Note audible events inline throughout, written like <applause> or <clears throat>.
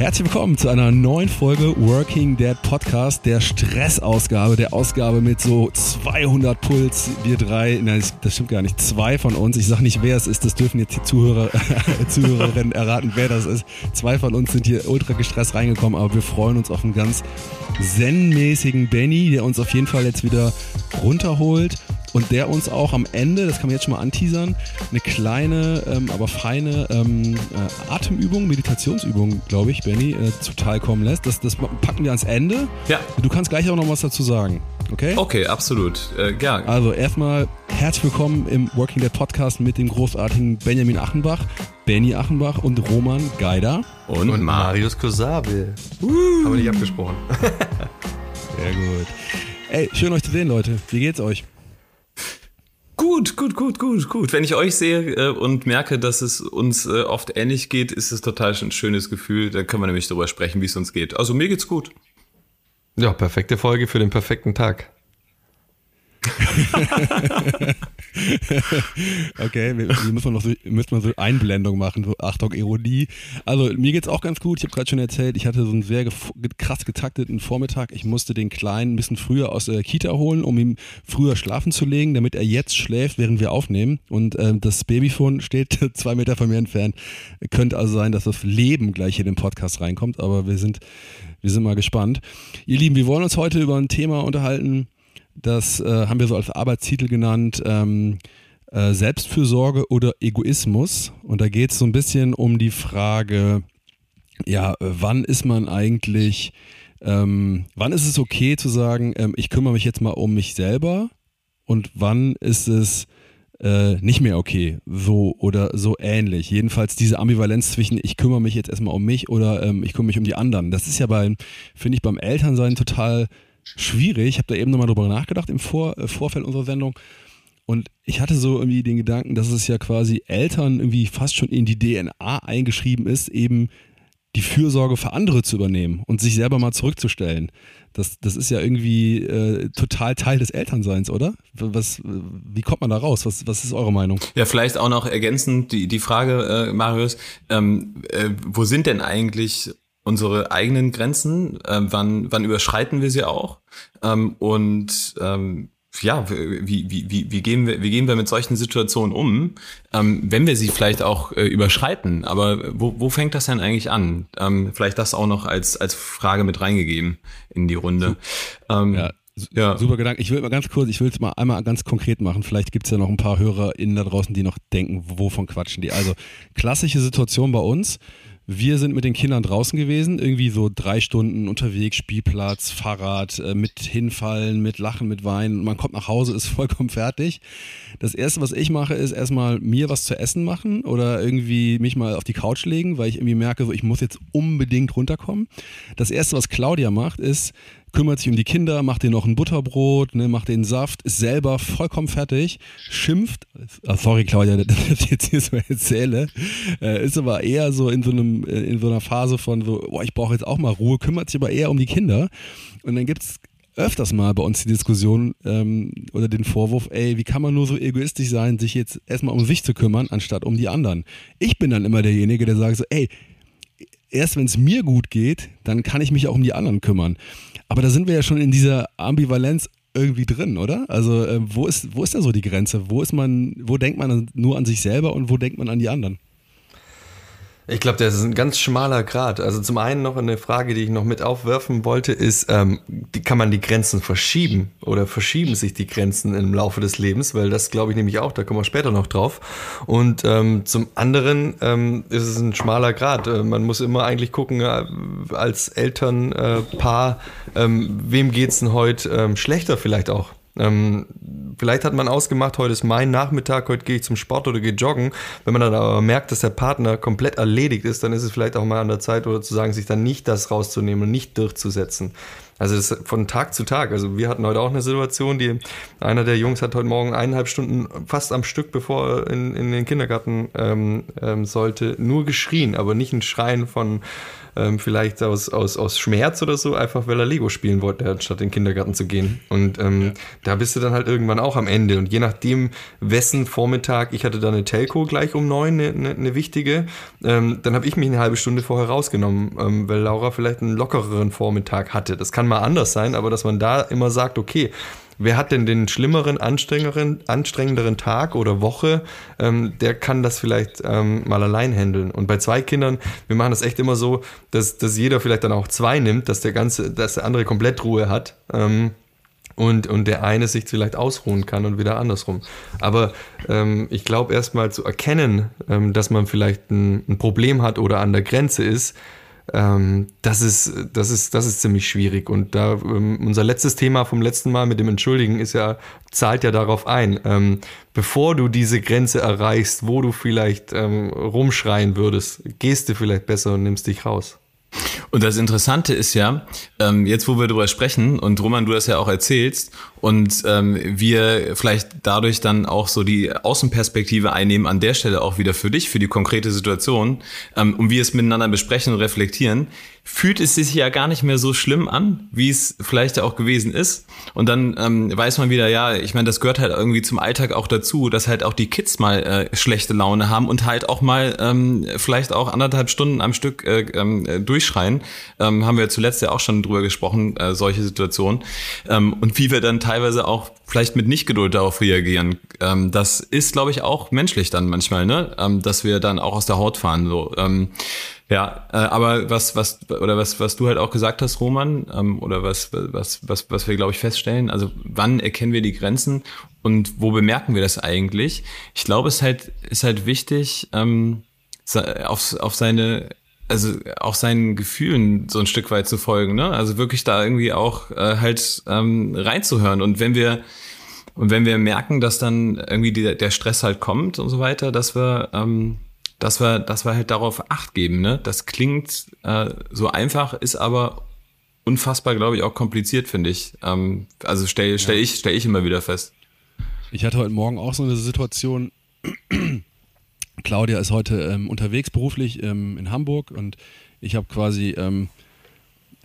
Herzlich willkommen zu einer neuen Folge Working Dad Podcast, der Stressausgabe, der Ausgabe mit so 200 Puls. Wir drei, nein, das stimmt gar nicht, zwei von uns. Ich sage nicht, wer es ist, das dürfen jetzt die Zuhörer, <laughs> Zuhörerinnen erraten, wer das ist. Zwei von uns sind hier ultra gestresst reingekommen, aber wir freuen uns auf einen ganz zen-mäßigen Benny, der uns auf jeden Fall jetzt wieder runterholt und der uns auch am Ende, das kann man jetzt schon mal anteasern, eine kleine, ähm, aber feine ähm, äh, Atemübung, Meditationsübung, glaube ich, Benny, äh, zuteil kommen lässt. Das, das packen wir ans Ende. Ja. Du kannst gleich auch noch was dazu sagen. Okay? Okay, absolut. Äh, ja. Also erstmal herzlich willkommen im Working Dead Podcast mit dem großartigen Benjamin Achenbach, Benny Achenbach und Roman Geider. Und, und Marius Kosabe. Uh. Haben wir nicht abgesprochen. <laughs> Sehr gut. Ey, schön euch zu sehen, Leute. Wie geht's euch? Gut, gut, gut, gut, gut. Wenn ich euch sehe äh, und merke, dass es uns äh, oft ähnlich geht, ist es total ein schönes Gefühl. Da können wir nämlich darüber sprechen, wie es uns geht. Also mir geht's gut. Ja, perfekte Folge für den perfekten Tag. <laughs> okay, wir, müssen noch so, müssen wir so Einblendung machen, so Achtung, Ironie. Also mir geht's auch ganz gut. Ich habe gerade schon erzählt, ich hatte so einen sehr krass getakteten Vormittag. Ich musste den Kleinen ein bisschen früher aus der Kita holen, um ihn früher schlafen zu legen, damit er jetzt schläft, während wir aufnehmen. Und ähm, das Babyphone steht <laughs> zwei Meter von mir entfernt. Könnte also sein, dass das Leben gleich hier in den Podcast reinkommt, aber wir sind, wir sind mal gespannt. Ihr Lieben, wir wollen uns heute über ein Thema unterhalten, das äh, haben wir so als Arbeitstitel genannt. Ähm, äh, Selbstfürsorge oder Egoismus. Und da geht es so ein bisschen um die Frage, ja, wann ist man eigentlich, ähm, wann ist es okay zu sagen, ähm, ich kümmere mich jetzt mal um mich selber und wann ist es äh, nicht mehr okay, so oder so ähnlich. Jedenfalls diese Ambivalenz zwischen ich kümmere mich jetzt erstmal um mich oder ähm, ich kümmere mich um die anderen. Das ist ja bei, finde ich, beim Elternsein total schwierig. Ich habe da eben nochmal drüber nachgedacht im Vor äh, Vorfeld unserer Sendung. Und ich hatte so irgendwie den Gedanken, dass es ja quasi Eltern irgendwie fast schon in die DNA eingeschrieben ist, eben die Fürsorge für andere zu übernehmen und sich selber mal zurückzustellen. Das, das ist ja irgendwie äh, total Teil des Elternseins, oder? Was, wie kommt man da raus? Was, was ist eure Meinung? Ja, vielleicht auch noch ergänzend die, die Frage, äh, Marius, ähm, äh, wo sind denn eigentlich unsere eigenen Grenzen, äh, wann, wann überschreiten wir sie auch ähm, und ähm, ja, wie, wie, wie, wie, gehen wir, wie gehen wir mit solchen Situationen um, ähm, wenn wir sie vielleicht auch äh, überschreiten? Aber wo, wo fängt das denn eigentlich an? Ähm, vielleicht das auch noch als, als Frage mit reingegeben in die Runde. Ähm, ja. Ja. Super Gedanke. Ich will mal ganz kurz, ich will es mal einmal ganz konkret machen. Vielleicht gibt es ja noch ein paar HörerInnen da draußen, die noch denken, wovon quatschen die. Also, klassische Situation bei uns. Wir sind mit den Kindern draußen gewesen, irgendwie so drei Stunden unterwegs, Spielplatz, Fahrrad, äh, mit hinfallen, mit Lachen, mit Weinen. Man kommt nach Hause, <laughs> ist vollkommen fertig. Das erste, was ich mache, ist erstmal mir was zu essen machen oder irgendwie mich mal auf die Couch legen, weil ich irgendwie merke, so ich muss jetzt unbedingt runterkommen. Das erste, was Claudia macht, ist kümmert sich um die Kinder, macht denen noch ein Butterbrot, ne, macht den Saft, ist selber vollkommen fertig, schimpft, ah, sorry Claudia, <laughs> dass ich jetzt hier so erzähle, äh, ist aber eher so in so einem, äh, in so einer Phase von so, boah, ich brauche jetzt auch mal Ruhe, kümmert sich aber eher um die Kinder. Und dann gibt es öfters mal bei uns die Diskussion ähm, oder den Vorwurf, ey, wie kann man nur so egoistisch sein, sich jetzt erstmal um sich zu kümmern, anstatt um die anderen. Ich bin dann immer derjenige, der sagt so, ey, erst wenn es mir gut geht, dann kann ich mich auch um die anderen kümmern. Aber da sind wir ja schon in dieser Ambivalenz irgendwie drin, oder? Also äh, wo ist wo ist da so die Grenze? Wo ist man, wo denkt man nur an sich selber und wo denkt man an die anderen? Ich glaube, das ist ein ganz schmaler Grad. Also zum einen noch eine Frage, die ich noch mit aufwerfen wollte, ist, ähm, die, kann man die Grenzen verschieben oder verschieben sich die Grenzen im Laufe des Lebens? Weil das glaube ich nämlich auch, da kommen wir später noch drauf. Und ähm, zum anderen ähm, ist es ein schmaler Grad. Äh, man muss immer eigentlich gucken, äh, als Elternpaar, äh, wem geht's denn heute ähm, schlechter vielleicht auch? Ähm, vielleicht hat man ausgemacht, heute ist mein Nachmittag, heute gehe ich zum Sport oder gehe joggen. Wenn man dann aber merkt, dass der Partner komplett erledigt ist, dann ist es vielleicht auch mal an der Zeit oder zu sagen, sich dann nicht das rauszunehmen und nicht durchzusetzen. Also das von Tag zu Tag. Also wir hatten heute auch eine Situation, die einer der Jungs hat heute Morgen eineinhalb Stunden fast am Stück, bevor er in, in den Kindergarten ähm, ähm, sollte, nur geschrien, aber nicht ein Schreien von ähm, vielleicht aus, aus, aus Schmerz oder so, einfach weil er Lego spielen wollte, anstatt in den Kindergarten zu gehen. Und ähm, ja. da bist du dann halt irgendwann auch am Ende. Und je nachdem, wessen Vormittag, ich hatte da eine Telco gleich um neun, eine, eine, eine wichtige, ähm, dann habe ich mich eine halbe Stunde vorher rausgenommen, ähm, weil Laura vielleicht einen lockereren Vormittag hatte. Das kann mal anders sein, aber dass man da immer sagt, okay, wer hat denn den schlimmeren, anstrengenderen, anstrengenderen Tag oder Woche, ähm, der kann das vielleicht ähm, mal allein handeln. Und bei zwei Kindern, wir machen das echt immer so, dass, dass jeder vielleicht dann auch zwei nimmt, dass der ganze, dass der andere komplett Ruhe hat. Ähm, und, und der eine sich vielleicht ausruhen kann und wieder andersrum. Aber ähm, ich glaube, erstmal zu erkennen, ähm, dass man vielleicht ein, ein Problem hat oder an der Grenze ist, ähm, das, ist, das, ist, das ist ziemlich schwierig. Und da ähm, unser letztes Thema vom letzten Mal mit dem Entschuldigen ist ja, zahlt ja darauf ein. Ähm, bevor du diese Grenze erreichst, wo du vielleicht ähm, rumschreien würdest, gehst du vielleicht besser und nimmst dich raus. Und das Interessante ist ja, ähm, jetzt wo wir darüber sprechen und Roman, du das ja auch erzählst und ähm, wir vielleicht dadurch dann auch so die Außenperspektive einnehmen an der Stelle auch wieder für dich, für die konkrete Situation ähm, und wir es miteinander besprechen und reflektieren, fühlt es sich ja gar nicht mehr so schlimm an, wie es vielleicht auch gewesen ist. Und dann ähm, weiß man wieder, ja, ich meine, das gehört halt irgendwie zum Alltag auch dazu, dass halt auch die Kids mal äh, schlechte Laune haben und halt auch mal ähm, vielleicht auch anderthalb Stunden am Stück äh, äh, durchschreien. Ähm, haben wir zuletzt ja auch schon drüber gesprochen, äh, solche Situationen. Ähm, und wie wir dann teilweise auch vielleicht mit Nichtgeduld darauf reagieren. Ähm, das ist, glaube ich, auch menschlich dann manchmal, ne? Ähm, dass wir dann auch aus der Haut fahren. So. Ähm, ja, äh, aber was, was, oder was, was du halt auch gesagt hast, Roman, ähm, oder was, was, was, was wir, glaube ich, feststellen, also wann erkennen wir die Grenzen und wo bemerken wir das eigentlich? Ich glaube, es ist halt, ist halt wichtig, ähm, auf, auf seine, also auch seinen Gefühlen so ein Stück weit zu folgen, ne? Also wirklich da irgendwie auch äh, halt ähm, reinzuhören. Und wenn wir, und wenn wir merken, dass dann irgendwie die, der Stress halt kommt und so weiter, dass wir ähm, dass wir, dass wir halt darauf Acht geben. Ne? Das klingt äh, so einfach, ist aber unfassbar, glaube ich, auch kompliziert, finde ich. Ähm, also stelle stell ja. ich, stell ich immer wieder fest. Ich hatte heute Morgen auch so eine Situation. Claudia ist heute ähm, unterwegs beruflich ähm, in Hamburg und ich habe quasi, ähm,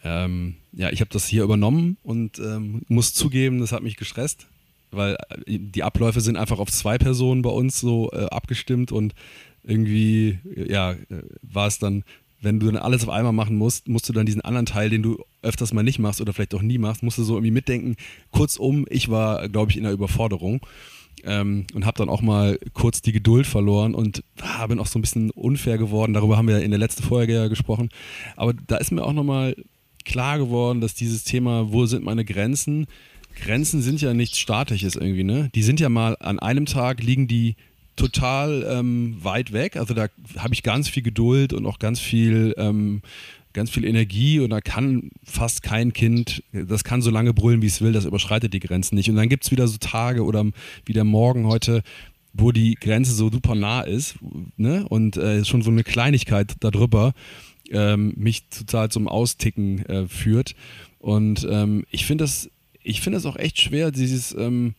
ähm, ja, ich habe das hier übernommen und ähm, muss zugeben, das hat mich gestresst, weil äh, die Abläufe sind einfach auf zwei Personen bei uns so äh, abgestimmt und irgendwie, ja, war es dann, wenn du dann alles auf einmal machen musst, musst du dann diesen anderen Teil, den du öfters mal nicht machst oder vielleicht auch nie machst, musst du so irgendwie mitdenken. Kurzum, ich war, glaube ich, in der Überforderung. Ähm, und habe dann auch mal kurz die Geduld verloren und ah, bin auch so ein bisschen unfair geworden. Darüber haben wir in der letzten Folge ja gesprochen. Aber da ist mir auch nochmal klar geworden, dass dieses Thema, wo sind meine Grenzen? Grenzen sind ja nichts Statisches irgendwie, ne? Die sind ja mal an einem Tag liegen die total ähm, weit weg. Also da habe ich ganz viel Geduld und auch ganz viel, ähm, ganz viel Energie und da kann fast kein Kind, das kann so lange brüllen, wie es will, das überschreitet die Grenzen nicht. Und dann gibt es wieder so Tage oder wie der Morgen heute, wo die Grenze so super nah ist ne? und äh, schon so eine Kleinigkeit darüber ähm, mich total zum Austicken äh, führt. Und ähm, ich finde das, ich finde das auch echt schwer, dieses ähm,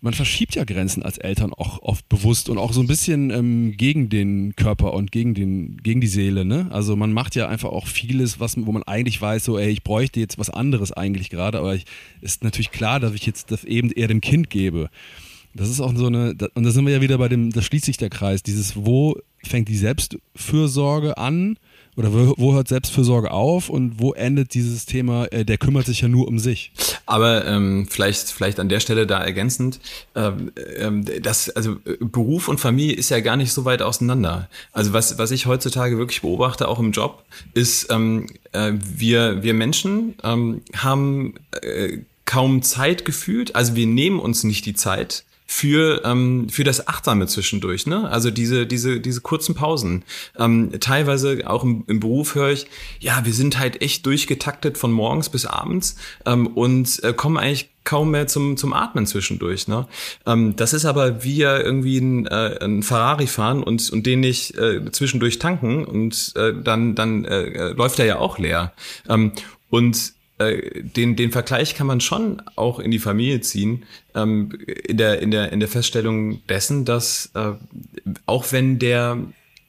man verschiebt ja Grenzen als Eltern auch oft bewusst und auch so ein bisschen ähm, gegen den Körper und gegen, den, gegen die Seele. Ne? Also man macht ja einfach auch vieles, was, wo man eigentlich weiß, so, ey, ich bräuchte jetzt was anderes eigentlich gerade, aber es ist natürlich klar, dass ich jetzt das eben eher dem Kind gebe. Das ist auch so eine, und da sind wir ja wieder bei dem, da schließt sich der Kreis, dieses, wo fängt die Selbstfürsorge an oder wo, wo, hört Selbstfürsorge auf und wo endet dieses Thema, äh, der kümmert sich ja nur um sich? Aber ähm, vielleicht, vielleicht an der Stelle da ergänzend, ähm, ähm, das, also Beruf und Familie ist ja gar nicht so weit auseinander. Also was, was ich heutzutage wirklich beobachte, auch im Job, ist, ähm, äh, wir, wir Menschen ähm, haben äh, kaum Zeit gefühlt, also wir nehmen uns nicht die Zeit, für, ähm, für das Achtsame zwischendurch. Ne? Also diese, diese, diese kurzen Pausen. Ähm, teilweise auch im, im Beruf höre ich, ja, wir sind halt echt durchgetaktet von morgens bis abends ähm, und äh, kommen eigentlich kaum mehr zum, zum Atmen zwischendurch. Ne? Ähm, das ist aber wie ja irgendwie ein, äh, ein Ferrari fahren und, und den nicht äh, zwischendurch tanken und äh, dann, dann äh, läuft er ja auch leer. Ähm, und äh, den, den Vergleich kann man schon auch in die Familie ziehen, ähm, in, der, in, der, in der Feststellung dessen, dass äh, auch wenn der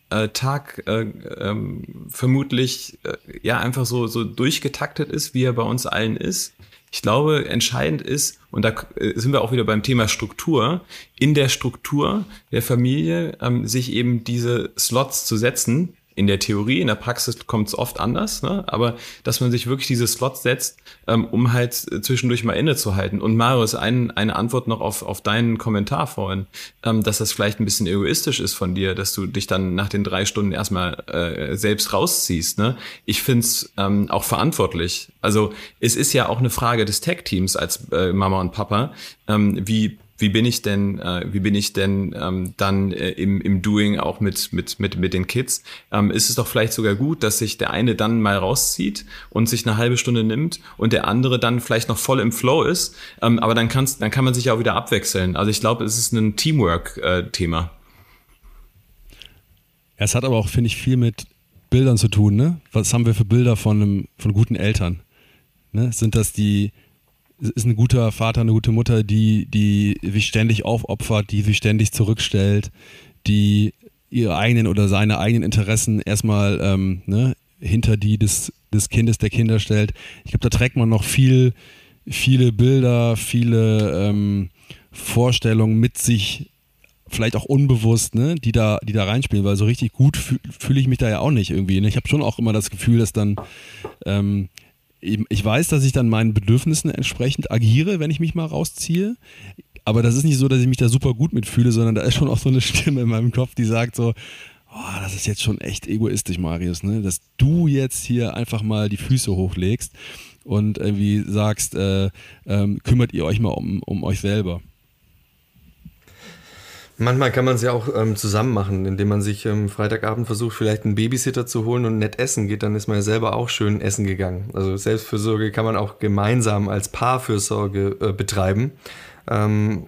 äh, Tag äh, ähm, vermutlich äh, ja einfach so, so durchgetaktet ist, wie er bei uns allen ist. Ich glaube, entscheidend ist, und da äh, sind wir auch wieder beim Thema Struktur, in der Struktur der Familie ähm, sich eben diese Slots zu setzen, in der Theorie, in der Praxis kommt es oft anders, ne? aber dass man sich wirklich diese Slots setzt, ähm, um halt zwischendurch mal innezuhalten. Und Marius, ein, eine Antwort noch auf, auf deinen Kommentar vorhin, ähm, dass das vielleicht ein bisschen egoistisch ist von dir, dass du dich dann nach den drei Stunden erstmal äh, selbst rausziehst. Ne? Ich find's ähm, auch verantwortlich. Also es ist ja auch eine Frage des Tech-Teams als äh, Mama und Papa, ähm, wie wie bin ich denn, äh, wie bin ich denn ähm, dann äh, im, im Doing auch mit, mit, mit, mit den Kids? Ähm, ist es doch vielleicht sogar gut, dass sich der eine dann mal rauszieht und sich eine halbe Stunde nimmt und der andere dann vielleicht noch voll im Flow ist. Ähm, aber dann, kann's, dann kann man sich auch wieder abwechseln. Also ich glaube, es ist ein Teamwork-Thema. Äh, es hat aber auch, finde ich, viel mit Bildern zu tun. Ne? Was haben wir für Bilder von, einem, von guten Eltern? Ne? Sind das die ist ein guter Vater, eine gute Mutter, die, die sich ständig aufopfert, die sich ständig zurückstellt, die ihre eigenen oder seine eigenen Interessen erstmal ähm, ne, hinter die des, des Kindes, der Kinder stellt. Ich glaube, da trägt man noch viel, viele Bilder, viele ähm, Vorstellungen mit sich, vielleicht auch unbewusst, ne, die da, die da reinspielen, weil so richtig gut fühle fühl ich mich da ja auch nicht irgendwie. Ne? Ich habe schon auch immer das Gefühl, dass dann ähm, ich weiß, dass ich dann meinen Bedürfnissen entsprechend agiere, wenn ich mich mal rausziehe. Aber das ist nicht so, dass ich mich da super gut mitfühle, sondern da ist schon auch so eine Stimme in meinem Kopf, die sagt so, oh, das ist jetzt schon echt egoistisch, Marius, ne? dass du jetzt hier einfach mal die Füße hochlegst und irgendwie sagst, äh, ähm, kümmert ihr euch mal um, um euch selber. Manchmal kann man es ja auch ähm, zusammen machen, indem man sich ähm, Freitagabend versucht, vielleicht einen Babysitter zu holen und nett essen geht, dann ist man ja selber auch schön essen gegangen. Also Selbstfürsorge kann man auch gemeinsam als Paarfürsorge äh, betreiben. Ähm,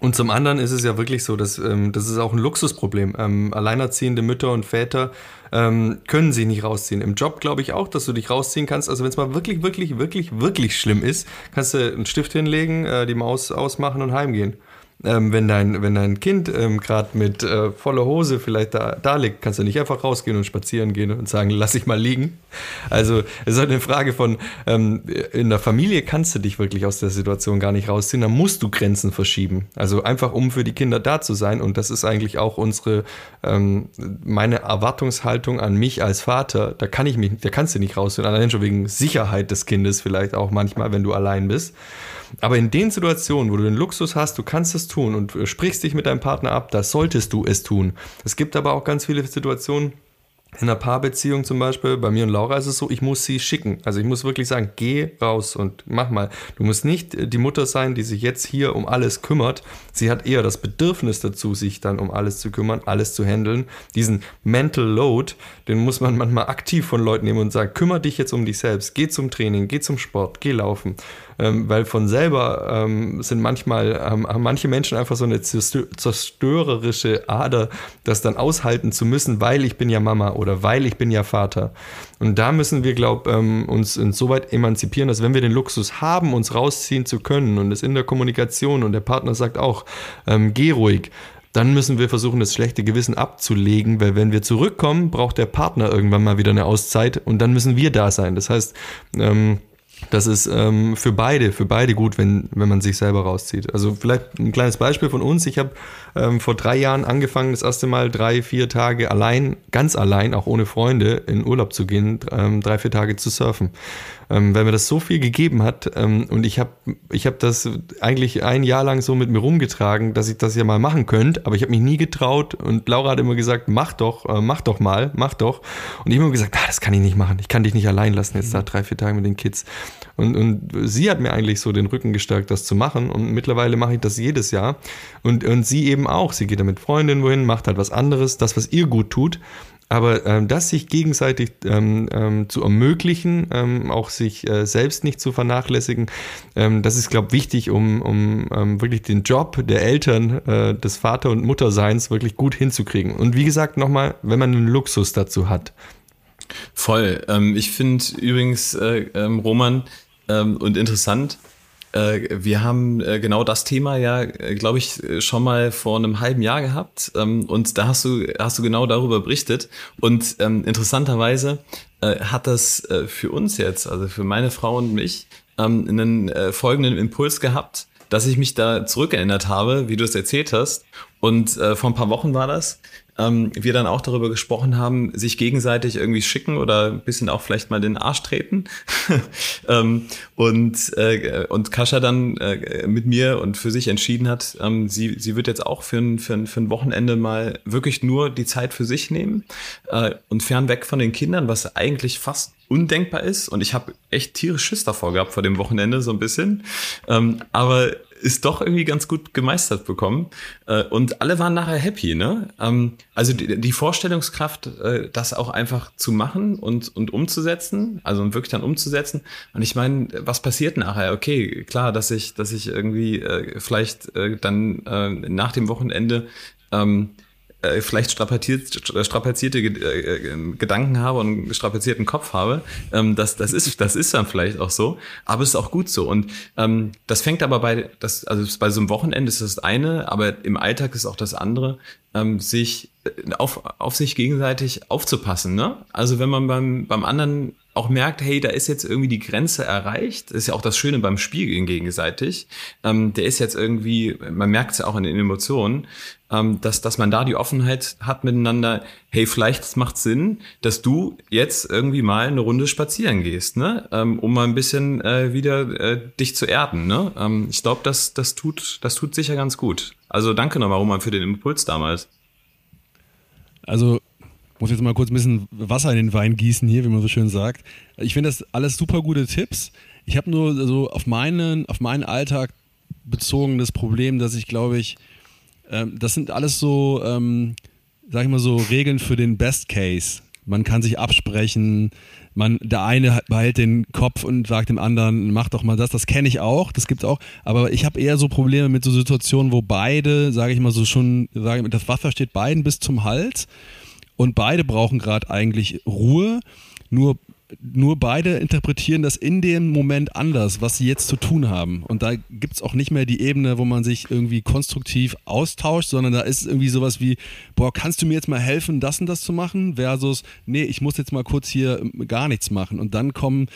und zum anderen ist es ja wirklich so, dass ähm, das ist auch ein Luxusproblem. Ähm, alleinerziehende Mütter und Väter ähm, können sich nicht rausziehen. Im Job glaube ich auch, dass du dich rausziehen kannst. Also wenn es mal wirklich, wirklich, wirklich, wirklich schlimm ist, kannst du einen Stift hinlegen, äh, die Maus ausmachen und heimgehen. Ähm, wenn, dein, wenn dein Kind ähm, gerade mit äh, voller Hose vielleicht da, da liegt, kannst du nicht einfach rausgehen und spazieren gehen und sagen, lass ich mal liegen. Also es ist halt eine Frage von, ähm, in der Familie kannst du dich wirklich aus der Situation gar nicht rausziehen, da musst du Grenzen verschieben. Also einfach um für die Kinder da zu sein und das ist eigentlich auch unsere, ähm, meine Erwartungshaltung an mich als Vater, da kann ich mich, da kannst du nicht rausziehen, allein schon wegen Sicherheit des Kindes vielleicht auch manchmal, wenn du allein bist. Aber in den Situationen, wo du den Luxus hast, du kannst es tun und sprichst dich mit deinem Partner ab, da solltest du es tun. Es gibt aber auch ganz viele Situationen, in einer Paarbeziehung zum Beispiel, bei mir und Laura ist es so, ich muss sie schicken. Also ich muss wirklich sagen, geh raus und mach mal. Du musst nicht die Mutter sein, die sich jetzt hier um alles kümmert. Sie hat eher das Bedürfnis dazu, sich dann um alles zu kümmern, alles zu handeln. Diesen Mental Load, den muss man manchmal aktiv von Leuten nehmen und sagen, kümmere dich jetzt um dich selbst. Geh zum Training, geh zum Sport, geh laufen ähm, weil von selber ähm, sind manchmal, haben manche Menschen einfach so eine zerstörerische Ader, das dann aushalten zu müssen, weil ich bin ja Mama oder weil ich bin ja Vater. Und da müssen wir, glaube ähm, uns insoweit emanzipieren, dass wenn wir den Luxus haben, uns rausziehen zu können und es in der Kommunikation und der Partner sagt auch, ähm, geh ruhig, dann müssen wir versuchen, das schlechte Gewissen abzulegen, weil wenn wir zurückkommen, braucht der Partner irgendwann mal wieder eine Auszeit und dann müssen wir da sein. Das heißt, ähm, das ist ähm, für beide, für beide gut, wenn, wenn man sich selber rauszieht. Also vielleicht ein kleines Beispiel von uns. Ich habe ähm, vor drei Jahren angefangen, das erste Mal drei, vier Tage allein, ganz allein, auch ohne Freunde, in Urlaub zu gehen, ähm, drei, vier Tage zu surfen. Ähm, weil mir das so viel gegeben hat ähm, und ich habe ich hab das eigentlich ein Jahr lang so mit mir rumgetragen, dass ich das ja mal machen könnte, aber ich habe mich nie getraut. Und Laura hat immer gesagt, mach doch, äh, mach doch mal, mach doch. Und ich habe immer gesagt, ah, das kann ich nicht machen, ich kann dich nicht allein lassen jetzt da drei, vier Tage mit den Kids und, und sie hat mir eigentlich so den Rücken gestärkt, das zu machen und mittlerweile mache ich das jedes Jahr und, und sie eben auch, sie geht da mit Freundinnen wohin, macht halt was anderes, das, was ihr gut tut Aber ähm, das sich gegenseitig ähm, ähm, zu ermöglichen, ähm, auch sich äh, selbst nicht zu vernachlässigen, ähm, das ist, glaube ich, wichtig, um, um ähm, wirklich den Job der Eltern, äh, des Vater- und Mutterseins wirklich gut hinzukriegen. Und wie gesagt, nochmal, wenn man einen Luxus dazu hat. Voll. Ähm, ich finde übrigens, äh, ähm, Roman, ähm, und interessant, äh, wir haben äh, genau das Thema ja, äh, glaube ich, schon mal vor einem halben Jahr gehabt. Ähm, und da hast du, hast du genau darüber berichtet. Und ähm, interessanterweise hat das für uns jetzt, also für meine Frau und mich, ähm, einen folgenden Impuls gehabt, dass ich mich da zurückerinnert habe, wie du es erzählt hast. Und vor ein paar Wochen war das, ähm, wir dann auch darüber gesprochen haben, sich gegenseitig irgendwie schicken oder ein bisschen auch vielleicht mal den Arsch treten. <laughs> ähm, und, äh, und Kascha dann äh, mit mir und für sich entschieden hat, ähm, sie, sie wird jetzt auch für ein, für, ein, für ein Wochenende mal wirklich nur die Zeit für sich nehmen äh, und fernweg von den Kindern, was eigentlich fast undenkbar ist. Und ich habe echt tierisch Schiss davor gehabt vor dem Wochenende, so ein bisschen. Ähm, aber ist doch irgendwie ganz gut gemeistert bekommen. Äh, und alle waren nachher happy, ne? Ähm, also die, die Vorstellungskraft, äh, das auch einfach zu machen und, und umzusetzen, also wirklich dann umzusetzen. Und ich meine, was passiert nachher? Okay, klar, dass ich, dass ich irgendwie äh, vielleicht dann nach dem Wochenende ähm, äh, vielleicht strapaziert, strapazierte äh, Gedanken habe und einen strapazierten Kopf habe. Ähm, das, das, ist, das ist dann vielleicht auch so, aber es ist auch gut so. Und ähm, das fängt aber bei, das, also bei so einem Wochenende ist das eine, aber im Alltag ist auch das andere, ähm, sich äh, auf, auf sich gegenseitig aufzupassen. Ne? Also wenn man beim, beim anderen auch merkt, hey, da ist jetzt irgendwie die Grenze erreicht. Das ist ja auch das Schöne beim Spiel gegenseitig. Ähm, der ist jetzt irgendwie, man merkt es ja auch in den Emotionen, ähm, dass, dass man da die Offenheit hat miteinander, hey, vielleicht macht Sinn, dass du jetzt irgendwie mal eine Runde spazieren gehst, ne? Ähm, um mal ein bisschen äh, wieder äh, dich zu erden. Ne? Ähm, ich glaube, das, das, tut, das tut sicher ganz gut. Also danke nochmal, Roman, für den Impuls damals. Also muss jetzt mal kurz ein bisschen Wasser in den Wein gießen hier, wie man so schön sagt. Ich finde das alles super gute Tipps. Ich habe nur so auf meinen, auf meinen Alltag bezogen das Problem, dass ich glaube ich, ähm, das sind alles so, ähm, sag ich mal so, Regeln für den Best Case. Man kann sich absprechen, man, der eine behält den Kopf und sagt dem anderen, mach doch mal das, das kenne ich auch, das gibt's auch, aber ich habe eher so Probleme mit so Situationen, wo beide, sage ich mal so schon, sage ich, das Wasser steht beiden bis zum Hals und beide brauchen gerade eigentlich Ruhe. Nur, nur beide interpretieren das in dem Moment anders, was sie jetzt zu tun haben. Und da gibt es auch nicht mehr die Ebene, wo man sich irgendwie konstruktiv austauscht, sondern da ist irgendwie sowas wie, boah, kannst du mir jetzt mal helfen, das und das zu machen? Versus, nee, ich muss jetzt mal kurz hier gar nichts machen. Und dann kommen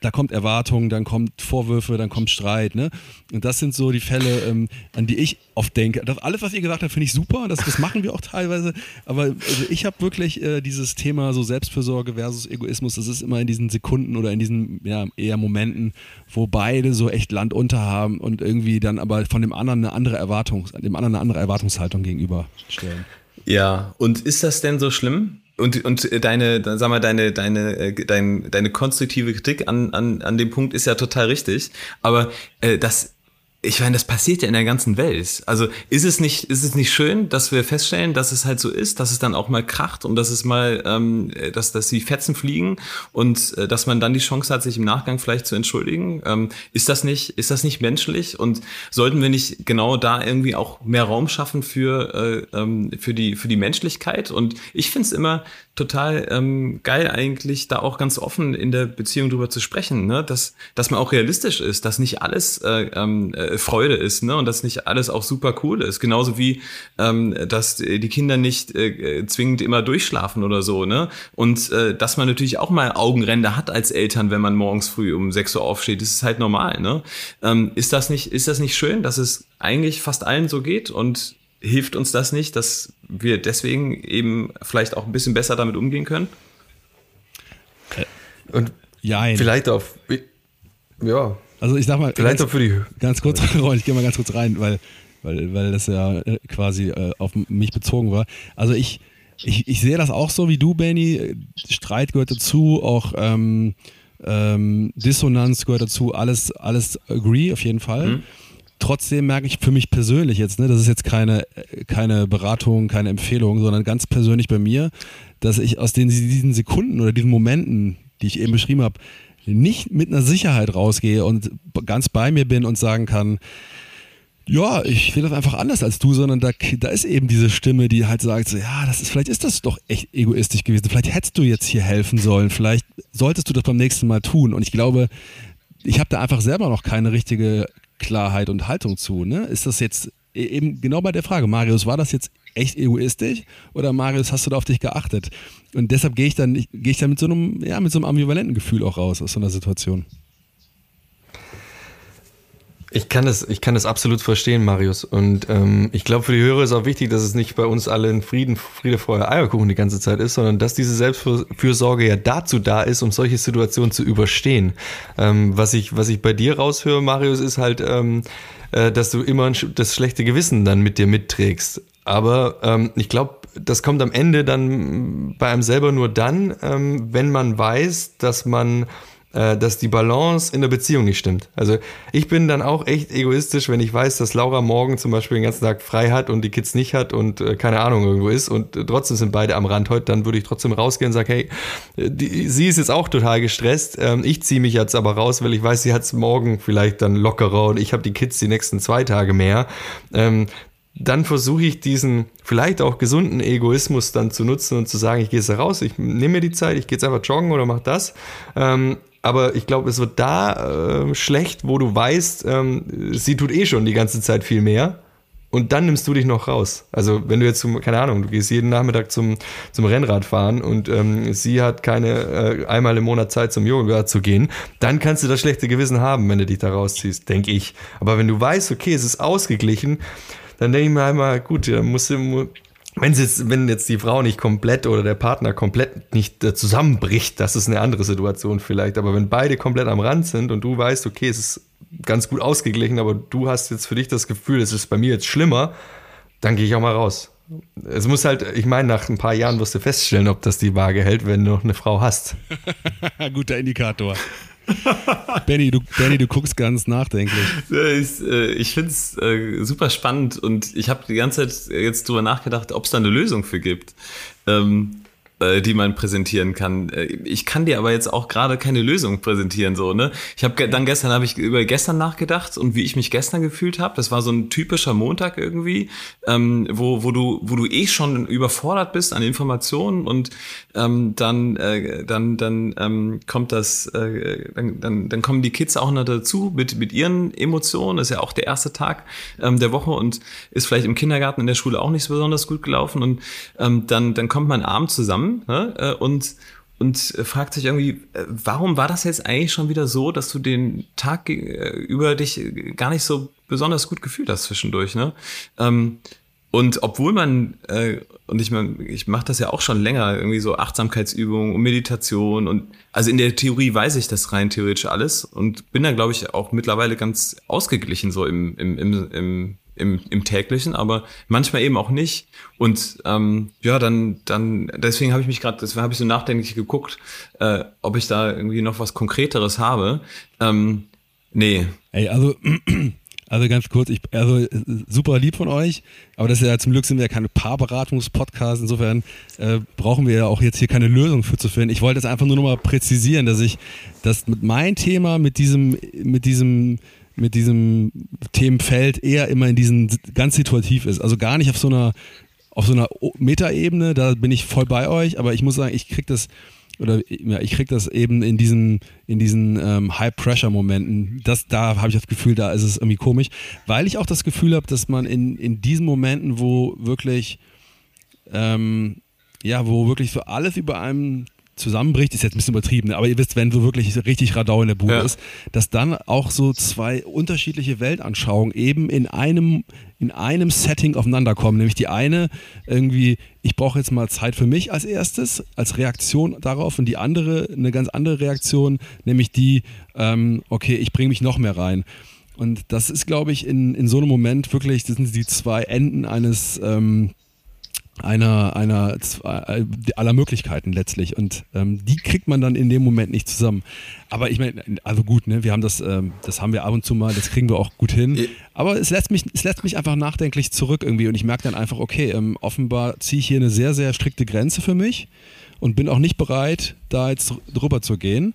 da kommt Erwartung, dann kommt Vorwürfe, dann kommt Streit. Ne? Und das sind so die Fälle, ähm, an die ich oft denke. Das, alles, was ihr gesagt habt, finde ich super. Das, das machen wir auch teilweise. Aber also ich habe wirklich äh, dieses Thema so Selbstfürsorge versus Egoismus. Das ist immer in diesen Sekunden oder in diesen ja, eher Momenten, wo beide so echt Land unter haben und irgendwie dann aber von dem anderen eine andere Erwartung, dem anderen eine andere Erwartungshaltung gegenüberstellen. Ja, und ist das denn so schlimm? Und, und deine, sag mal, deine, deine, äh, deine, deine konstruktive Kritik an, an, an dem Punkt ist ja total richtig. Aber äh, das ich meine, das passiert ja in der ganzen Welt. Also ist es nicht, ist es nicht schön, dass wir feststellen, dass es halt so ist, dass es dann auch mal kracht und dass es mal, ähm, dass, dass die Fetzen fliegen und äh, dass man dann die Chance hat, sich im Nachgang vielleicht zu entschuldigen. Ähm, ist das nicht, ist das nicht menschlich? Und sollten wir nicht genau da irgendwie auch mehr Raum schaffen für, äh, ähm, für die, für die Menschlichkeit? Und ich finde es immer total ähm, geil eigentlich, da auch ganz offen in der Beziehung drüber zu sprechen, ne? dass, dass man auch realistisch ist, dass nicht alles äh, ähm, äh, Freude ist ne? und dass nicht alles auch super cool ist. Genauso wie, ähm, dass die Kinder nicht äh, zwingend immer durchschlafen oder so. Ne? Und äh, dass man natürlich auch mal Augenränder hat als Eltern, wenn man morgens früh um 6 Uhr aufsteht. Das ist halt normal. Ne? Ähm, ist, das nicht, ist das nicht schön, dass es eigentlich fast allen so geht und hilft uns das nicht, dass wir deswegen eben vielleicht auch ein bisschen besser damit umgehen können? Und Jein. vielleicht auf, ja. Also ich sag mal, vielleicht ganz, auch für die. Ganz kurz, <laughs> ich gehe mal ganz kurz rein, weil, weil, weil das ja äh, quasi äh, auf mich bezogen war. Also ich, ich, ich sehe das auch so wie du, Benny. Streit gehört dazu, auch ähm, ähm, Dissonanz gehört dazu, alles, alles agree auf jeden Fall. Mhm. trotzdem merke ich für mich persönlich jetzt, ne, das ist jetzt keine, keine Beratung, keine Empfehlung, sondern ganz persönlich bei mir, dass ich aus den, diesen Sekunden oder diesen Momenten, die ich eben beschrieben habe, nicht mit einer Sicherheit rausgehe und ganz bei mir bin und sagen kann, ja, ich will das einfach anders als du, sondern da, da ist eben diese Stimme, die halt sagt, so, ja, das ist, vielleicht ist das doch echt egoistisch gewesen. Vielleicht hättest du jetzt hier helfen sollen. Vielleicht solltest du das beim nächsten Mal tun. Und ich glaube, ich habe da einfach selber noch keine richtige Klarheit und Haltung zu. Ne? Ist das jetzt eben genau bei der Frage, Marius, war das jetzt echt egoistisch oder Marius, hast du da auf dich geachtet? Und deshalb gehe ich dann, gehe ich dann mit so einem, ja, mit so einem ambivalenten Gefühl auch raus aus so einer Situation. Ich kann es, ich kann es absolut verstehen, Marius. Und ähm, ich glaube, für die Hörer ist auch wichtig, dass es nicht bei uns alle in Frieden, Friede, Feuer, Eierkuchen die ganze Zeit ist, sondern dass diese Selbstfürsorge ja dazu da ist, um solche Situationen zu überstehen. Ähm, was ich, was ich bei dir raushöre, Marius, ist halt, ähm, äh, dass du immer das schlechte Gewissen dann mit dir mitträgst. Aber ähm, ich glaube, das kommt am Ende dann bei einem selber nur dann, ähm, wenn man weiß, dass man äh, dass die Balance in der Beziehung nicht stimmt. Also ich bin dann auch echt egoistisch, wenn ich weiß, dass Laura morgen zum Beispiel den ganzen Tag frei hat und die Kids nicht hat und äh, keine Ahnung irgendwo ist und äh, trotzdem sind beide am Rand heute, dann würde ich trotzdem rausgehen und sagen, hey, die, sie ist jetzt auch total gestresst. Ähm, ich ziehe mich jetzt aber raus, weil ich weiß, sie hat es morgen vielleicht dann lockerer und ich habe die Kids die nächsten zwei Tage mehr. Ähm, dann versuche ich diesen vielleicht auch gesunden Egoismus dann zu nutzen und zu sagen, ich gehe jetzt raus, ich nehme mir die Zeit, ich gehe jetzt einfach joggen oder mach das. Ähm, aber ich glaube, es wird da äh, schlecht, wo du weißt, ähm, sie tut eh schon die ganze Zeit viel mehr. Und dann nimmst du dich noch raus. Also wenn du jetzt zum, keine Ahnung, du gehst jeden Nachmittag zum, zum Rennradfahren und ähm, sie hat keine äh, einmal im Monat Zeit zum Yoga zu gehen, dann kannst du das schlechte Gewissen haben, wenn du dich da rausziehst, denke ich. Aber wenn du weißt, okay, es ist ausgeglichen, dann denke ich mir einmal, gut, dann musst du, wenn jetzt, wenn jetzt die Frau nicht komplett oder der Partner komplett nicht äh, zusammenbricht, das ist eine andere Situation vielleicht. Aber wenn beide komplett am Rand sind und du weißt, okay, es ist ganz gut ausgeglichen, aber du hast jetzt für dich das Gefühl, es ist bei mir jetzt schlimmer, dann gehe ich auch mal raus. Es muss halt, ich meine, nach ein paar Jahren wirst du feststellen, ob das die Waage hält, wenn du noch eine Frau hast. <laughs> Guter Indikator. <laughs> Benny, du, Benny, du guckst ganz nachdenklich. Ich, äh, ich finde es äh, super spannend und ich habe die ganze Zeit jetzt drüber nachgedacht, ob es da eine Lösung für gibt. Ähm, äh, die man präsentieren kann. Äh, ich kann dir aber jetzt auch gerade keine Lösung präsentieren so, ne? Ich habe dann gestern habe ich über gestern nachgedacht und wie ich mich gestern gefühlt habe. Das war so ein typischer Montag irgendwie, ähm, wo wo du wo du eh schon überfordert bist an Informationen und ähm, dann äh, dann dann ähm, kommt das äh, dann, dann dann kommen die Kids auch noch dazu mit mit ihren Emotionen. Das ist ja auch der erste Tag ähm, der Woche und ist vielleicht im Kindergarten in der Schule auch nicht so besonders gut gelaufen und ähm, dann dann kommt man abend zusammen ne? Äh, und, und fragt sich irgendwie, äh, warum war das jetzt eigentlich schon wieder so, dass du den Tag äh, über dich gar nicht so besonders gut gefühlt hast zwischendurch, ne? Ähm, und obwohl man, und ich meine, ich mache das ja auch schon länger, irgendwie so Achtsamkeitsübungen und Meditation und also in der Theorie weiß ich das rein theoretisch alles und bin da, glaube ich, auch mittlerweile ganz ausgeglichen so im, im, im, im im, im täglichen, aber manchmal eben auch nicht. Und ähm, ja, dann, dann, deswegen habe ich mich gerade, deswegen habe ich so nachdenklich geguckt, äh, ob ich da irgendwie noch was Konkreteres habe. Ähm, nee. Ey, also, <clears throat> also ganz kurz, ich, also super lieb von euch, aber das ist ja zum Glück sind wir ja keine Paarberatungs-Podcasts, insofern äh, brauchen wir ja auch jetzt hier keine Lösung für zu finden. Ich wollte jetzt einfach nur nochmal präzisieren, dass ich, dass mit mein Thema, mit diesem, mit diesem mit diesem Themenfeld eher immer in diesen ganz situativ ist. Also gar nicht auf so einer auf so einer Metaebene, da bin ich voll bei euch, aber ich muss sagen, ich krieg das oder ja, ich krieg das eben in diesen in diesen ähm, High Pressure Momenten. Das da habe ich das Gefühl, da ist es irgendwie komisch, weil ich auch das Gefühl habe, dass man in in diesen Momenten, wo wirklich ähm, ja, wo wirklich so alles über einem zusammenbricht, ist jetzt ein bisschen übertrieben, ne? aber ihr wisst, wenn so wirklich richtig Radau in der Bude ja. ist, dass dann auch so zwei unterschiedliche Weltanschauungen eben in einem, in einem Setting aufeinander kommen. Nämlich die eine irgendwie, ich brauche jetzt mal Zeit für mich als erstes, als Reaktion darauf und die andere, eine ganz andere Reaktion, nämlich die, ähm, okay, ich bringe mich noch mehr rein. Und das ist, glaube ich, in, in so einem Moment wirklich, das sind die zwei Enden eines, ähm, einer, einer äh, aller Möglichkeiten letztlich. Und ähm, die kriegt man dann in dem Moment nicht zusammen. Aber ich meine, also gut, ne, wir haben das, ähm, das haben wir ab und zu mal, das kriegen wir auch gut hin. Aber es lässt mich, es lässt mich einfach nachdenklich zurück irgendwie und ich merke dann einfach, okay, ähm, offenbar ziehe ich hier eine sehr, sehr strikte Grenze für mich und bin auch nicht bereit, da jetzt drüber zu gehen.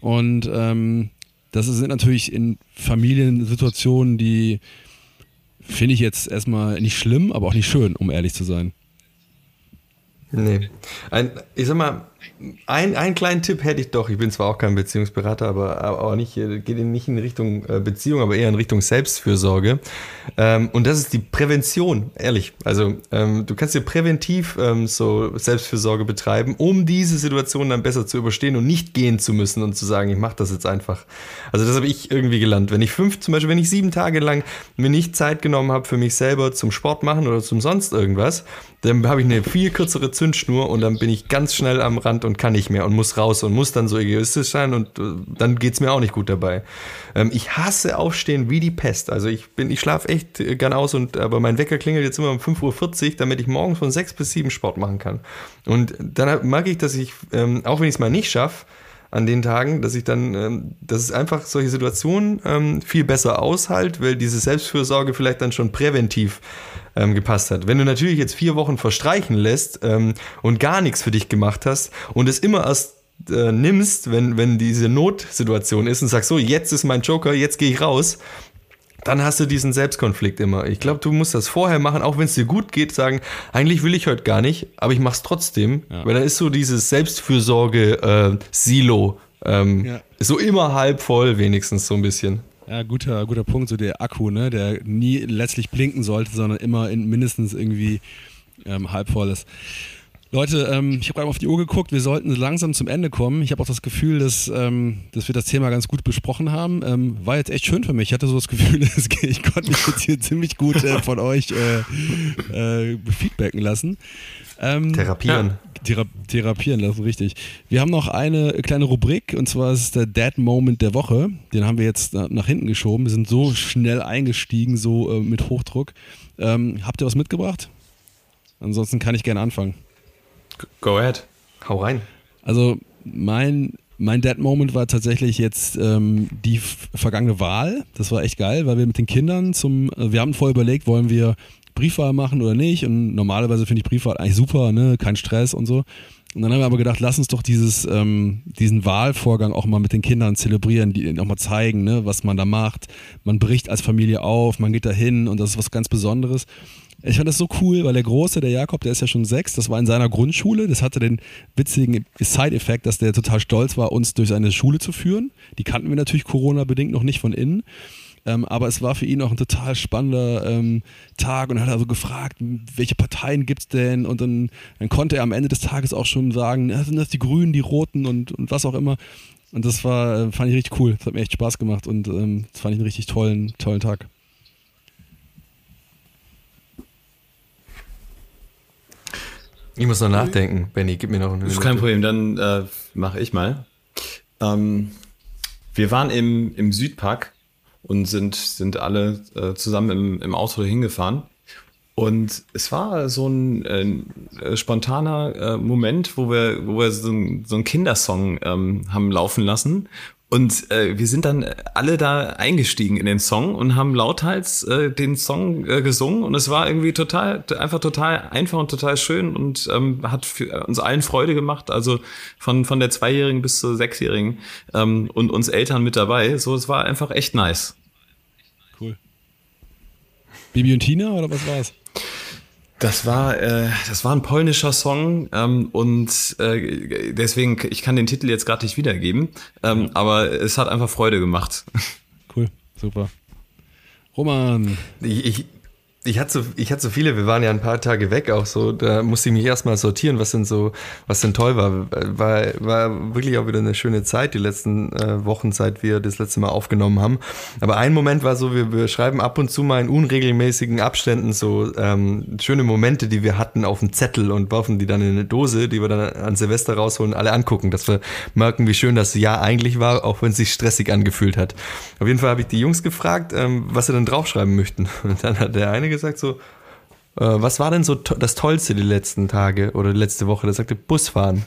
Und ähm, das sind natürlich in Familiensituationen, die finde ich jetzt erstmal nicht schlimm, aber auch nicht schön, um ehrlich zu sein. Nee. Ein, ich sag mal, ein, einen kleinen Tipp hätte ich doch. Ich bin zwar auch kein Beziehungsberater, aber, aber nicht, geht nicht in Richtung äh, Beziehung, aber eher in Richtung Selbstfürsorge. Ähm, und das ist die Prävention, ehrlich. Also ähm, du kannst dir präventiv ähm, so Selbstfürsorge betreiben, um diese Situation dann besser zu überstehen und nicht gehen zu müssen und zu sagen, ich mache das jetzt einfach. Also das habe ich irgendwie gelernt. Wenn ich fünf, zum Beispiel, wenn ich sieben Tage lang mir nicht Zeit genommen habe für mich selber zum Sport machen oder zum sonst irgendwas, dann habe ich eine viel kürzere Zündschnur und dann bin ich ganz schnell am Rand und kann nicht mehr und muss raus und muss dann so egoistisch sein und äh, dann geht's mir auch nicht gut dabei. Ähm, ich hasse Aufstehen wie die Pest. Also ich bin, ich schlafe echt äh, gern aus und aber mein Wecker klingelt jetzt immer um 5.40 Uhr, damit ich morgens von 6 bis 7 Sport machen kann. Und dann mag ich, dass ich, ähm, auch wenn ich es mal nicht schaffe, an den Tagen, dass ich dann, ähm, dass es einfach solche Situationen ähm, viel besser aushalt, weil diese Selbstfürsorge vielleicht dann schon präventiv ähm, gepasst hat. Wenn du natürlich jetzt vier Wochen verstreichen lässt ähm, und gar nichts für dich gemacht hast und es immer erst äh, nimmst, wenn, wenn diese Notsituation ist und sagst, so, jetzt ist mein Joker, jetzt gehe ich raus, dann hast du diesen Selbstkonflikt immer. Ich glaube, du musst das vorher machen, auch wenn es dir gut geht, sagen, eigentlich will ich heute gar nicht, aber ich mache es trotzdem, ja. weil dann ist so dieses Selbstfürsorge-Silo äh, ähm, ja. so immer halb voll wenigstens so ein bisschen. Ja, guter, guter Punkt, so der Akku, ne, der nie letztlich blinken sollte, sondern immer in mindestens irgendwie ähm, halb voll ist. Leute, ähm, ich habe gerade auf die Uhr geguckt, wir sollten langsam zum Ende kommen. Ich habe auch das Gefühl, dass, ähm, dass wir das Thema ganz gut besprochen haben. Ähm, war jetzt echt schön für mich. Ich hatte so das Gefühl, <laughs> dass ich konnte mich jetzt hier ziemlich gut äh, von euch äh, äh, feedbacken lassen. Ähm, therapieren. Thera therapieren lassen, richtig. Wir haben noch eine kleine Rubrik und zwar ist der Dead Moment der Woche. Den haben wir jetzt nach hinten geschoben. Wir sind so schnell eingestiegen, so äh, mit Hochdruck. Ähm, habt ihr was mitgebracht? Ansonsten kann ich gerne anfangen. Go ahead. Hau rein. Also mein, mein Dead Moment war tatsächlich jetzt ähm, die vergangene Wahl. Das war echt geil, weil wir mit den Kindern zum, äh, wir haben vorher überlegt, wollen wir Briefwahl machen oder nicht. Und normalerweise finde ich Briefwahl eigentlich super, ne? kein Stress und so. Und dann haben wir aber gedacht, lass uns doch dieses, ähm, diesen Wahlvorgang auch mal mit den Kindern zelebrieren, die auch mal zeigen, ne, was man da macht. Man bricht als Familie auf, man geht da hin und das ist was ganz Besonderes. Ich fand das so cool, weil der Große, der Jakob, der ist ja schon sechs, das war in seiner Grundschule. Das hatte den witzigen Side-Effekt, dass der total stolz war, uns durch seine Schule zu führen. Die kannten wir natürlich Corona-bedingt noch nicht von innen. Ähm, aber es war für ihn auch ein total spannender ähm, Tag und er hat also gefragt, welche Parteien gibt es denn? Und dann, dann, konnte er am Ende des Tages auch schon sagen, ja, sind das die Grünen, die Roten und, und was auch immer. Und das war, äh, fand ich richtig cool. Das hat mir echt Spaß gemacht und ähm, das fand ich einen richtig tollen, tollen Tag. Ich muss noch nachdenken. Benny, gib mir noch eine Ist kein Problem, dann äh, mache ich mal. Ähm, wir waren im, im Südpark und sind, sind alle äh, zusammen im, im Auto hingefahren. Und es war so ein äh, spontaner äh, Moment, wo wir, wo wir so, ein, so einen Kindersong ähm, haben laufen lassen. Und äh, wir sind dann alle da eingestiegen in den Song und haben lauthals äh, den Song äh, gesungen und es war irgendwie total, einfach total einfach und total schön und ähm, hat für uns allen Freude gemacht. Also von von der Zweijährigen bis zur Sechsjährigen ähm, und uns Eltern mit dabei. So, es war einfach echt nice. Cool. Bibi und Tina oder was war's? Das war, äh, das war ein polnischer Song ähm, und äh, deswegen, ich kann den Titel jetzt gerade nicht wiedergeben, ähm, ja. aber es hat einfach Freude gemacht. Cool, super. Roman. Ich, ich, ich hatte, so, ich hatte so viele, wir waren ja ein paar Tage weg auch so, da musste ich mich erstmal sortieren, was denn so, was denn toll war. War, war wirklich auch wieder eine schöne Zeit, die letzten äh, Wochen, seit wir das letzte Mal aufgenommen haben. Aber ein Moment war so, wir, wir schreiben ab und zu mal in unregelmäßigen Abständen so ähm, schöne Momente, die wir hatten auf einen Zettel und werfen die dann in eine Dose, die wir dann an Silvester rausholen, alle angucken, dass wir merken, wie schön das Jahr eigentlich war, auch wenn es sich stressig angefühlt hat. Auf jeden Fall habe ich die Jungs gefragt, ähm, was sie dann draufschreiben möchten. <laughs> Und dann hat der eine gesagt so, Äh, was war denn so to das Tollste die letzten Tage oder die letzte Woche? Da sagte Busfahren.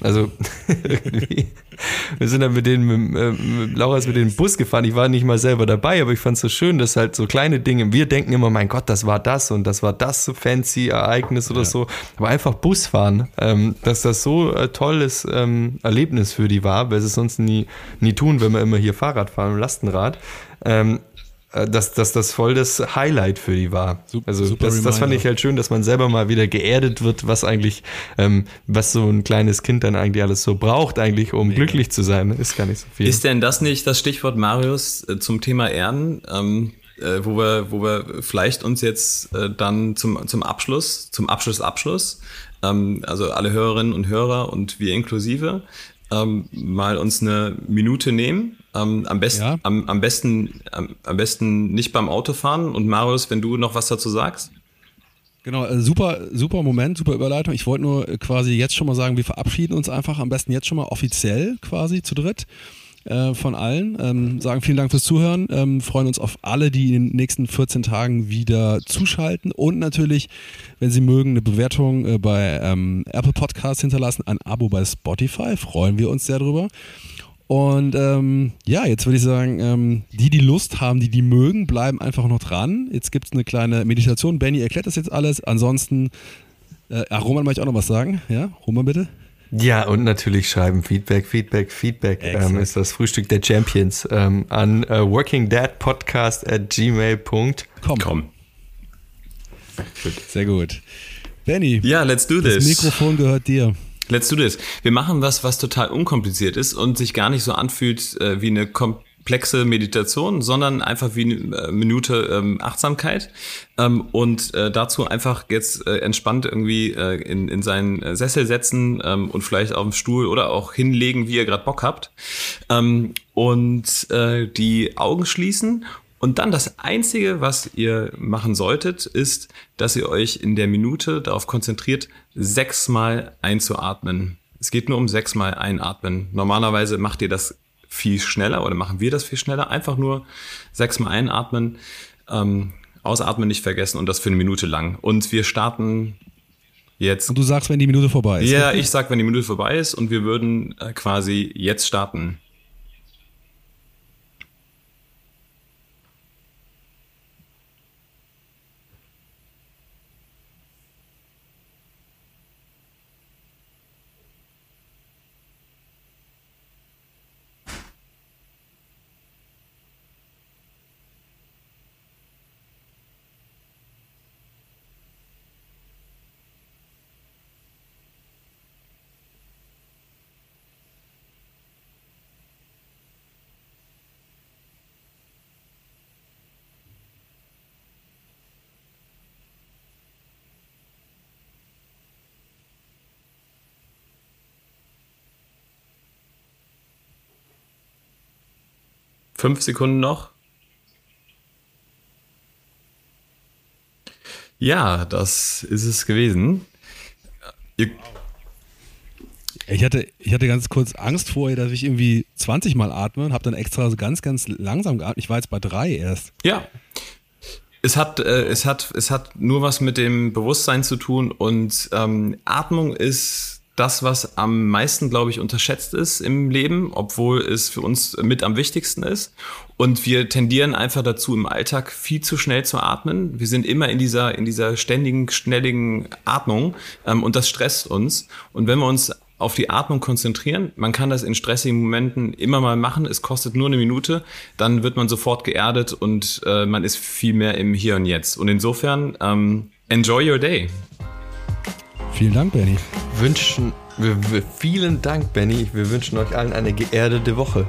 Also <laughs> wir sind dann mit denen, mit, äh, mit Laura ist mit dem Bus gefahren. Ich war nicht mal selber dabei, aber ich fand es so schön, dass halt so kleine Dinge, wir denken immer, mein Gott, das war das und das war das so fancy Ereignis oder ja. so. Aber einfach Busfahren, ähm, dass das so ein tolles ähm, Erlebnis für die war, weil sie es sonst nie, nie tun, wenn wir immer hier Fahrrad fahren, Lastenrad. Ähm, äh, dass, dass das voll das Highlight für die war. Super, also das, das fand ich halt schön, dass man selber mal wieder geerdet wird, was eigentlich, ähm, was so ein kleines Kind dann eigentlich alles so braucht, eigentlich, um Mega. glücklich zu sein. Ist gar nicht so viel. Ist denn das nicht das Stichwort Marius äh, zum Thema Erden? Ähm, äh, wo wir, wo wir vielleicht uns jetzt äh, dann zum, zum Abschluss, zum Abschluss, Abschluss, ähm, also alle Hörerinnen und Hörer und wir inklusive, ähm, mal uns eine Minute nehmen. Ähm, am, besten, ja. am, am, besten, am, am besten nicht beim Autofahren. Und Marius, wenn du noch was dazu sagst. Genau, äh, super, super Moment, super Überleitung. Ich wollte nur quasi jetzt schon mal sagen, wir verabschieden uns einfach am besten jetzt schon mal offiziell quasi zu dritt äh, von allen. Ähm, sagen vielen Dank fürs Zuhören, ähm, freuen uns auf alle, die in den nächsten 14 Tagen wieder zuschalten und natürlich, wenn Sie mögen, eine Bewertung äh, bei ähm, Apple Podcasts hinterlassen, ein Abo bei Spotify, freuen wir uns sehr drüber. Und ähm, ja, jetzt würde ich sagen, ähm, die, die Lust haben, die, die mögen, bleiben einfach noch dran. Jetzt gibt es eine kleine Meditation. Benny erklärt das jetzt alles. Ansonsten, äh, Roman möchte ich auch noch was sagen. Ja, Roman bitte. Ja, und natürlich schreiben Feedback, Feedback, Feedback ähm, ist das Frühstück der Champions ähm, an äh, workingdadpodcast at gmail.com. Komm. Sehr gut. Benny. Ja, let's do this. Das Mikrofon gehört dir. Let's do this. Wir machen was, was total unkompliziert ist und sich gar nicht so anfühlt äh, wie eine kom komplexe Meditation, sondern einfach wie eine äh, Minute ähm, Achtsamkeit ähm, und äh, dazu einfach jetzt äh, entspannt irgendwie äh, in, in seinen Sessel setzen ähm, und vielleicht auf dem Stuhl oder auch hinlegen, wie ihr gerade Bock habt ähm, und äh, die Augen schließen und dann das Einzige, was ihr machen solltet, ist, dass ihr euch in der Minute darauf konzentriert, sechsmal einzuatmen. Es geht nur um sechsmal einatmen. Normalerweise macht ihr das viel schneller oder machen wir das viel schneller. Einfach nur sechsmal einatmen, ähm, ausatmen nicht vergessen und das für eine Minute lang. Und wir starten jetzt. Und du sagst, wenn die Minute vorbei ist. Ja, ich sag, wenn die Minute vorbei ist und wir würden äh, quasi jetzt starten. Fünf Sekunden noch. Ja, das ist es gewesen. Ihr ich hatte, ich hatte ganz kurz Angst vorher, dass ich irgendwie 20 Mal atme und habe dann extra so ganz, ganz langsam geatmet. Ich war jetzt bei drei erst. Ja. Es hat, äh, es, hat, es hat nur was mit dem Bewusstsein zu tun und ähm, Atmung ist das, was am meisten, glaube ich, unterschätzt ist im Leben, obwohl es für uns mit am wichtigsten ist. Und wir tendieren einfach dazu, im Alltag viel zu schnell zu atmen. Wir sind immer in dieser, in dieser ständigen, schnelligen Atmung ähm, und das stresst uns. Und wenn wir uns auf die Atmung konzentrieren. Man kann das in stressigen Momenten immer mal machen. Es kostet nur eine Minute. Dann wird man sofort geerdet und äh, man ist viel mehr im Hier und Jetzt. Und insofern, ähm, enjoy your day. Vielen Dank, Benny. Wünschen, wir, wir, vielen Dank, Benny. Wir wünschen euch allen eine geerdete Woche.